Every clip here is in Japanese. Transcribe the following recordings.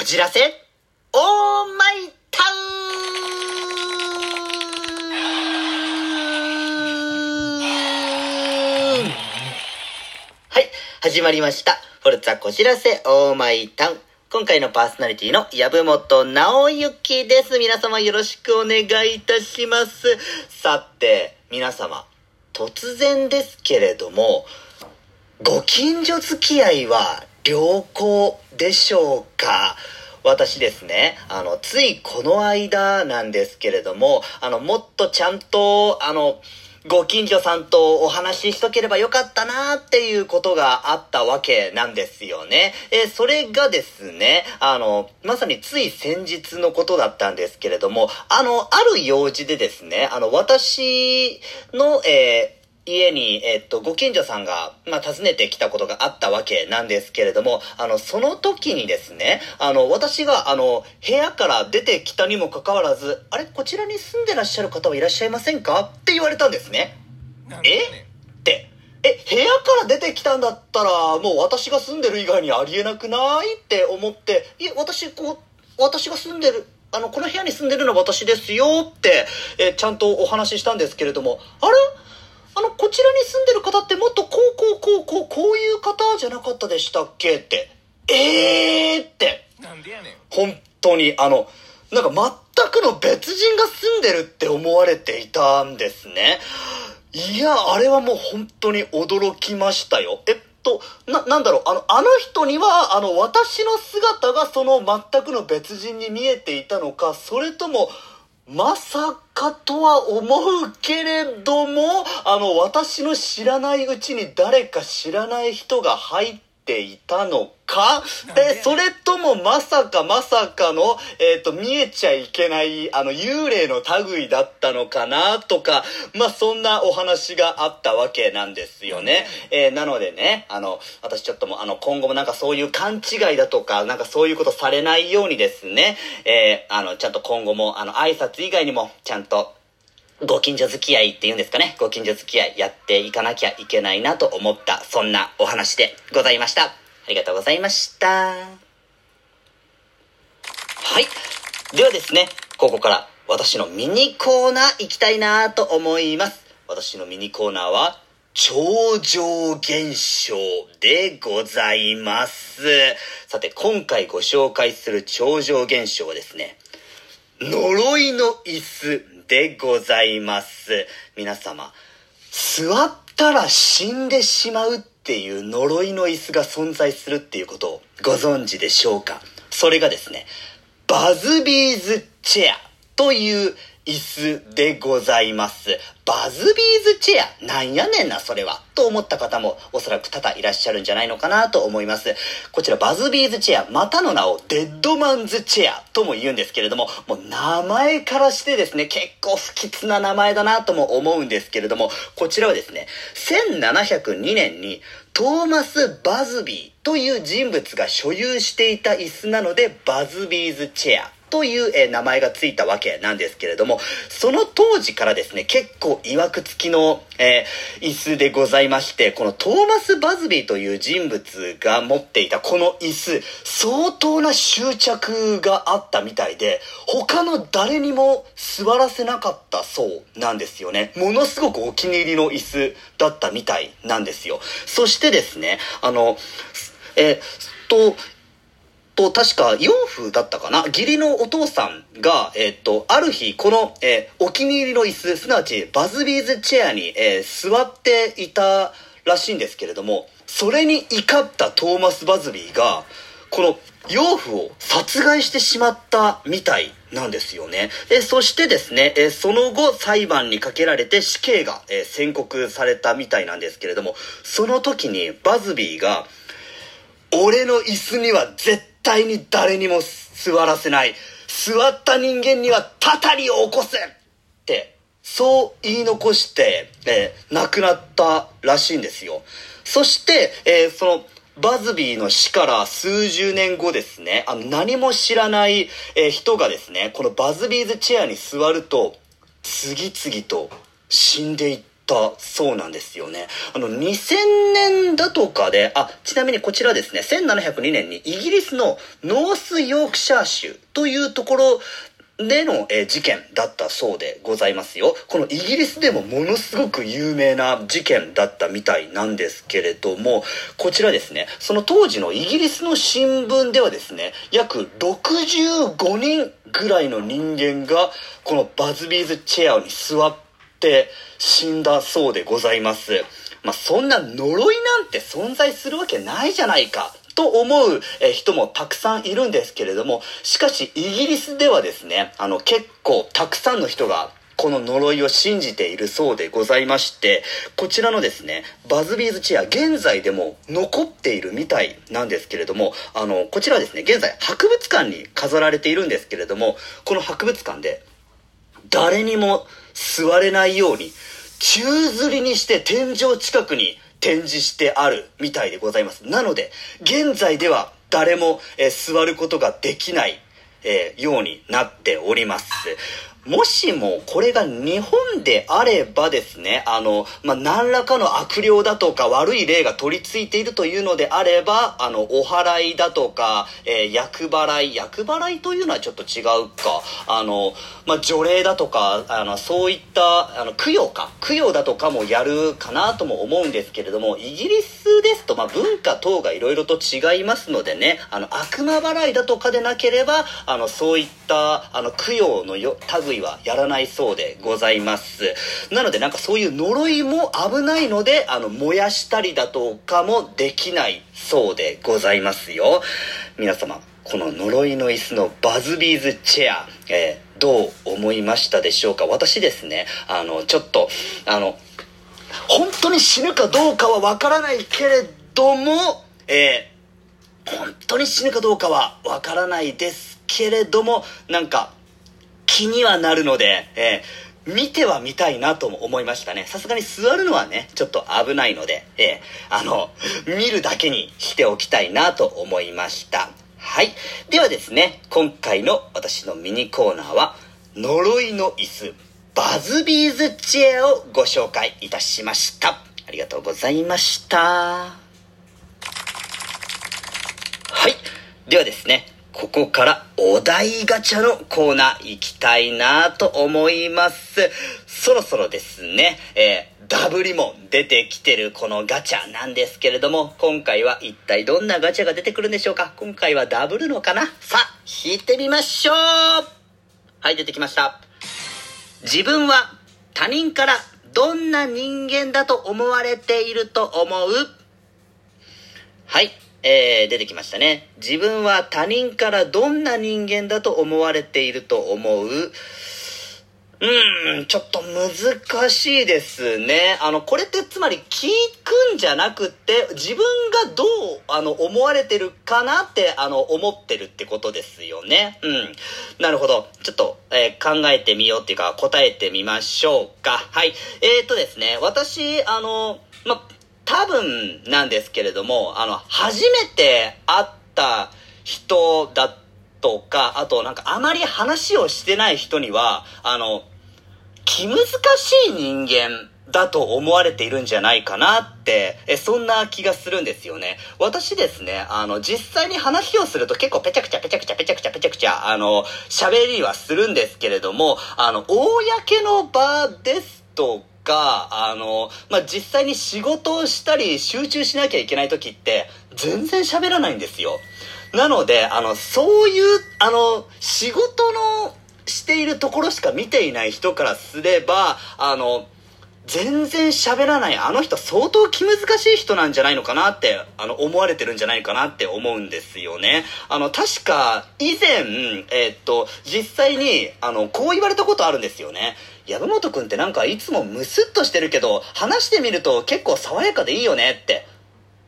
こじらせオーマイタウンはい、始まりました。フォルツァこじらせオーマイタウン。今回のパーソナリティの籔本直之です。皆様よろしくお願いいたします。さて、皆様、突然ですけれども、ご近所付き合いは良好でしょうか？私ですね、あの、ついこの間なんですけれども、あの、もっとちゃんと、あの、ご近所さんとお話ししとければよかったなっていうことがあったわけなんですよね。えそれがですね、あの、まさについ先日のことだったんですけれども、あの、ある用事でですね、あの、私の、えー家に、えっと、ご近所さんが、まあ、訪ねてきたことがあったわけなんですけれども、あの、その時にですね、あの、私が、あの、部屋から出てきたにもかかわらず、あれ、こちらに住んでらっしゃる方はいらっしゃいませんか？って言われたんですね。え？って。え、部屋から出てきたんだったら、もう私が住んでる以外にありえなくない？って思って、いえ、私、こう、私が住んでる、あの、この部屋に住んでるのは私ですよ。って、え、ちゃんとお話ししたんですけれども、あれ？あの、こちらに住んでる方ってもっとこうこうこうこうこういう方じゃなかったでしたっけ？って。えーって。なんでやねん本当に、あの、なんか全くの別人が住んでるって思われていたんですね。いや、あれはもう本当に驚きましたよ。えっと、な、なんだろう、あの、あの人には、あの、私の姿がその全くの別人に見えていたのか、それとも、まさかとは思うけれども、あの、私の知らないうちに誰か知らない人が入っていたのか？え、それともまさかまさかの、えっ、と、見えちゃいけない、あの、幽霊の類だったのかなとか、まあ、そんなお話があったわけなんですよね。えーなのでね、あの、私ちょっともう、あの、今後もなんかそういう勘違いだとか、なんかそういうことされないようにですね、えーあの、ちゃんと今後も、あの、挨拶以外にも、ちゃんと、ご近所付き合いっていうんですかね。ご近所付き合いやっていかなきゃいけないなと思った、そんなお話でございました。ありがとうございました。はい。ではですね、ここから私のミニコーナー行きたいなと思います。私のミニコーナーは、超常現象でございます。さて、今回ご紹介する超常現象はですね、呪いの椅子でございます。皆様、座ったら死んでしまうっていう呪いの椅子が存在するっていうことをご存知でしょうか？それがですね、バズビーズチェアという椅子でございます。バズビーズチェアなんやねんな、それは。と思った方もおそらく多々いらっしゃるんじゃないのかなと思います。こちらバズビーズチェア、またの名をデッドマンズチェアとも言うんですけれども、もう名前からしてですね、結構不吉な名前だなとも思うんですけれども、こちらはですね、1702年にトーマス・バズビーという人物が所有していた椅子なので、バズビーズチェア。という、え名前がついたわけなんですけれども、その当時からですね、結構曰く付きの、えー椅子でございまして、このトーマス・バズビーという人物が持っていたこの椅子、相当な執着があったみたいで、他の誰にも座らせなかったそうなんですよね。ものすごくお気に入りの椅子だったみたいなんですよ。そしてですね、あの、えーと、と、確か養父だったかな？義理のお父さんが、えっ、と、ある日、この、えーお気に入りの椅子、すなわちバズビーズチェアに、えー座っていたらしいんですけれども、それに怒ったトーマス・バズビーが、この養父を殺害してしまったみたいなんですよね。えそしてですね、えその後裁判にかけられて死刑が、え宣告されたみたいなんですけれども、その時にバズビーが、俺の椅子には絶対に誰にも座らせない。座った人間にはたたりを起こすって、そう言い残して、えー亡くなったらしいんですよ。そして、えーその、バズビーの死から数十年後ですね、あの、何も知らない、えー人がですね、このバズビーズチェアに座ると、次々と死んでいったそうなんですよね。あの、2000年だとかで、あ、ちなみにこちらですね、1702年にイギリスのノースヨークシャー州というところでの、え、事件だったそうでございますよ。このイギリスでもものすごく有名な事件だったみたいなんですけれども、こちらですね、その当時のイギリスの新聞ではですね、約65人ぐらいの人間が、このバズビーズチェアに座っって死んだそうでございます。まあ、そんな呪いなんて存在するわけないじゃないかと思う人もたくさんいるんですけれども、しかしイギリスではですね、あの結構たくさんの人がこの呪いを信じているそうでございまして、こちらのですね、バズビーズチェア、現在でも残っているみたいなんですけれども、あの、こちらはですね、現在博物館に飾られているんですけれども、この博物館で誰にも座れないように、宙吊りにして天井近くに展示してあるみたいでございます。なので、現在では誰も、えー、座ることができない、えー、ようになっております。もしもこれが日本であればですね、あの、まあ、何らかの悪霊だとか悪い霊が取り付いているというのであれば、あの、お祓いだとか、えー、厄払い、厄払いというのはちょっと違うか、あの、まあ、除霊だとか、あの、そういった、あの、供養か、供養だとかもやるかなとも思うんですけれども、イギリスですと、まあ、文化等がいろいろと違いますのでね、あの、悪魔払いだとかでなければ、あの、そういった、たあの、供養のよ、類はやらないそうでございます。なのでなんかそういう呪いも危ないので、あの、燃やしたりだとかもできないそうでございますよ。皆様、この呪いの椅子のバズビーズチェア、えー、どう思いましたでしょうか？私ですね、あの、ちょっと、あの、本当に死ぬかどうかはわからないけれども、えー、本当に死ぬかどうかはわからないですけれども、なんか、気にはなるので、えー、見てはみたいなとも思いましたね。さすがに座るのはね、ちょっと危ないので、えー、あの、見るだけにしておきたいなと思いました。はい。ではですね、今回の私のミニコーナーは、呪いの椅子、バズビーズチェアをご紹介いたしました。ありがとうございました。はい。ではですね、ここからお題ガチャのコーナー行きたいなと思います。そろそろですね、えー、ダブリも出てきてるこのガチャなんですけれども、今回は一体どんなガチャが出てくるんでしょうか？今回はダブルのかな？さあ、引いてみましょうはい、出てきました。自分は他人からどんな人間だと思われていると思う？はい。えー、出てきましたね。自分は他人からどんな人間だと思われていると思う？うん、ちょっと難しいですね。あの、これってつまり聞くんじゃなくて、自分がどう、あの、思われてるかなって、あの、思ってるってことですよね。うん。なるほど。ちょっと、えー、考えてみようっていうか、答えてみましょうか。はい。えー、っとですね、私、あの、ま、多分なんですけれども、あの、初めて会った人だとか、あとなんかあまり話をしてない人には、あの、気難しい人間だと思われているんじゃないかなって、え、そんな気がするんですよね。私ですね、あの、実際に話をすると結構ペチャクチャペチャクチャペチャクチャペチャクチャ、あの、喋りはするんですけれども、あの、公の場ですとか、あの、まあ、実際に仕事をしたり集中しなきゃいけない時って全然喋らないんですよ。なので、あの、そういう、あの、仕事のしているところしか見ていない人からすれば、あの、全然喋らないあの人相当気難しい人なんじゃないのかなってあの思われてるんじゃないかなって思うんですよね。あの確か以前えー、っと実際にあのこう言われたことあるんですよね籔本君ってなんかいつもムスッとしてるけど話してみると結構爽やかでいいよねって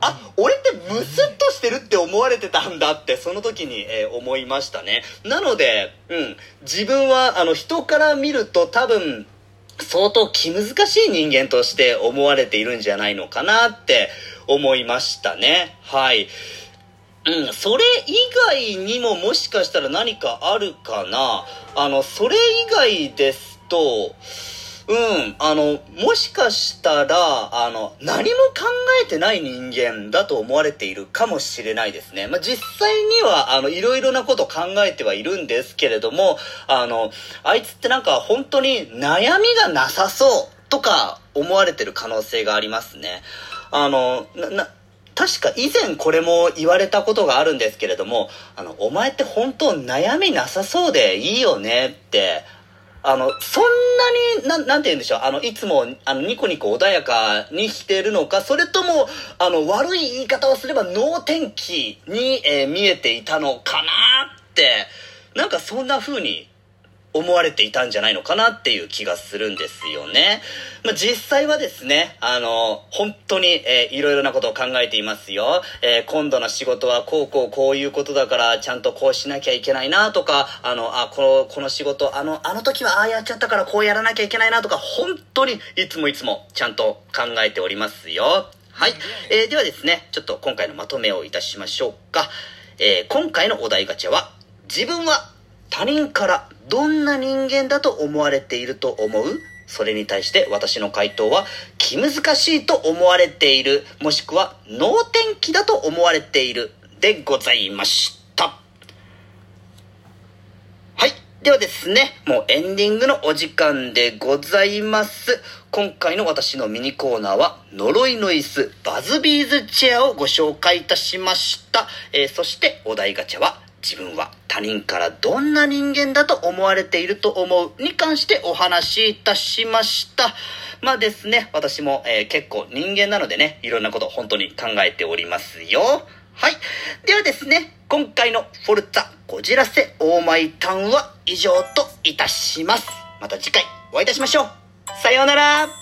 あ、俺ってムスッとしてるって思われてたんだって、その時に、えー、思いましたね。なので、うん、自分は、あの、人から見ると多分、相当気難しい人間として思われているんじゃないのかなって思いましたね。はい。うん、それ以外にももしかしたら何かあるかなあの、それ以外ですと、うん、あの、もしかしたら、あの、何も考えてない人間だと思われているかもしれないですね。まあ、実際には、あの、いろいろなこと考えてはいるんですけれども、あの、あいつってなんか本当に悩みがなさそうとか思われてる可能性がありますね。あの、な、な、確か以前これも言われたことがあるんですけれども、あの、お前って本当悩みなさそうでいいよねって、あの、そんなに、なん、なんて言うんでしょう、あの、いつも、あの、ニコニコ穏やかにしてるのか、それとも、あの、悪い言い方をすれば、脳天気に、えー見えていたのかなって、なんかそんな風に思われていたんじゃないのかなっていう気がするんですよね。まあ、実際はですね、あの、本当に、えーいろいろなことを考えていますよ。えー今度の仕事はこうこうこういうことだから、ちゃんとこうしなきゃいけないなとか、あの、あ、この、この仕事、あの、あの時はああやっちゃったからこうやらなきゃいけないなとか、本当にいつもいつもちゃんと考えておりますよ。はい。えーではですね、ちょっと今回のまとめをいたしましょうか。えー今回のお題ガチャは、自分は他人からどんな人間だと思われていると思う？それに対して私の回答は気難しいと思われている。もしくは能天気だと思われている。でございました。はい。ではですねもうエンディングのお時間でございます。今回の私のミニコーナーは呪いの椅子バズビーズチェアをご紹介いたしました、えーそしてお題ガチャは自分は他人からどんな人間だと思われていると思うに関してお話しいたしました。まあですね、私も、えー結構人間なのでね、いろんなこと本当に考えておりますよ。はい。ではですね、今回のフォルツァこじらせオーマイタウンは以上といたします。また次回お会いいたしましょう。さようなら